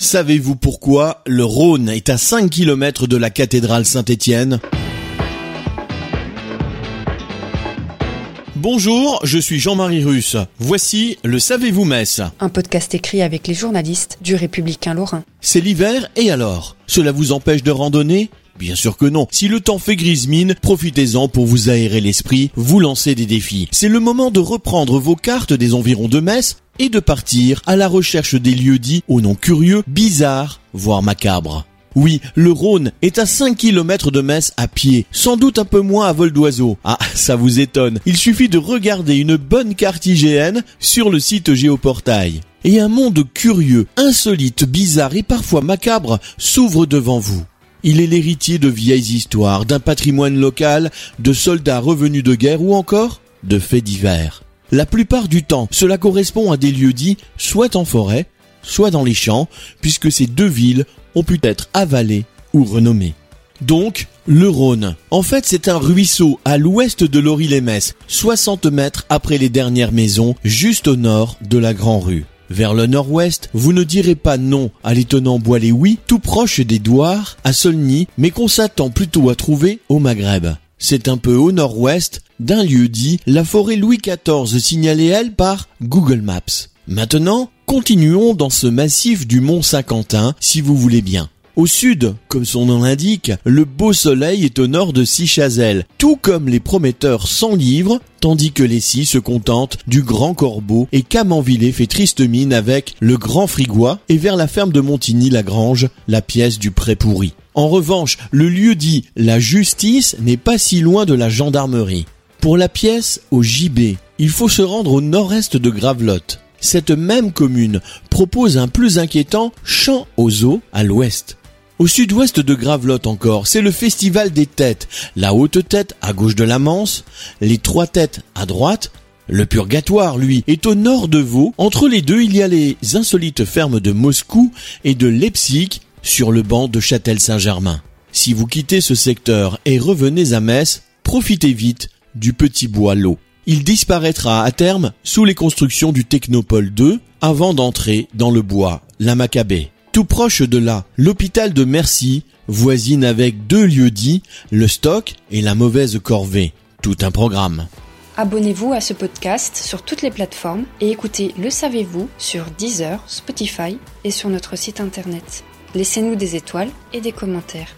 Savez-vous pourquoi le Rhône est à 5 km de la cathédrale Saint-Étienne? Bonjour, je suis Jean-Marie Russe. Voici le Savez-vous Metz Un podcast écrit avec les journalistes du Républicain Lorrain. C'est l'hiver et alors? Cela vous empêche de randonner? Bien sûr que non. Si le temps fait grise mine, profitez-en pour vous aérer l'esprit, vous lancer des défis. C'est le moment de reprendre vos cartes des environs de Metz et de partir à la recherche des lieux dits au nom curieux, bizarres, voire macabres. Oui, le Rhône est à 5 km de Metz à pied, sans doute un peu moins à vol d'oiseau. Ah, ça vous étonne. Il suffit de regarder une bonne carte IGN sur le site Géoportail. Et un monde curieux, insolite, bizarre et parfois macabre s'ouvre devant vous. Il est l'héritier de vieilles histoires, d'un patrimoine local, de soldats revenus de guerre ou encore de faits divers. La plupart du temps, cela correspond à des lieux dits soit en forêt, soit dans les champs, puisque ces deux villes ont pu être avalées ou renommées. Donc, le Rhône. En fait, c'est un ruisseau à l'ouest de Lori-les-Metz, 60 mètres après les dernières maisons, juste au nord de la Grand Rue. Vers le nord-ouest, vous ne direz pas non à l'étonnant bois les oui, tout proche des Douars, à Solny, mais qu'on s'attend plutôt à trouver au Maghreb. C'est un peu au nord-ouest d'un lieu dit la forêt Louis XIV signalée elle par Google Maps. Maintenant, continuons dans ce massif du Mont Saint-Quentin si vous voulez bien. Au sud, comme son nom l'indique, le beau soleil est au nord de Sichazel, tout comme les prometteurs sans livres, tandis que les six se contentent du Grand Corbeau et Camanvillé fait triste mine avec le Grand Frigois et vers la ferme de Montigny-la-Grange, la pièce du Pré pourri. En revanche, le lieu dit la justice n'est pas si loin de la gendarmerie. Pour la pièce au JB, il faut se rendre au nord-est de Gravelotte. Cette même commune propose un plus inquiétant champ aux eaux à l'ouest. Au sud-ouest de Gravelotte encore, c'est le festival des têtes. La haute tête à gauche de la Manse, les trois têtes à droite. Le purgatoire, lui, est au nord de Vaux. Entre les deux, il y a les insolites fermes de Moscou et de Leipzig sur le banc de Châtel-Saint-Germain. Si vous quittez ce secteur et revenez à Metz, profitez vite du petit bois lot. Il disparaîtra à terme sous les constructions du Technopole 2 avant d'entrer dans le bois, la Maccabée. Tout proche de là, l'hôpital de Mercy voisine avec deux lieux dits, le stock et la mauvaise corvée. Tout un programme. Abonnez-vous à ce podcast sur toutes les plateformes et écoutez Le Savez-vous sur Deezer, Spotify et sur notre site internet. Laissez-nous des étoiles et des commentaires.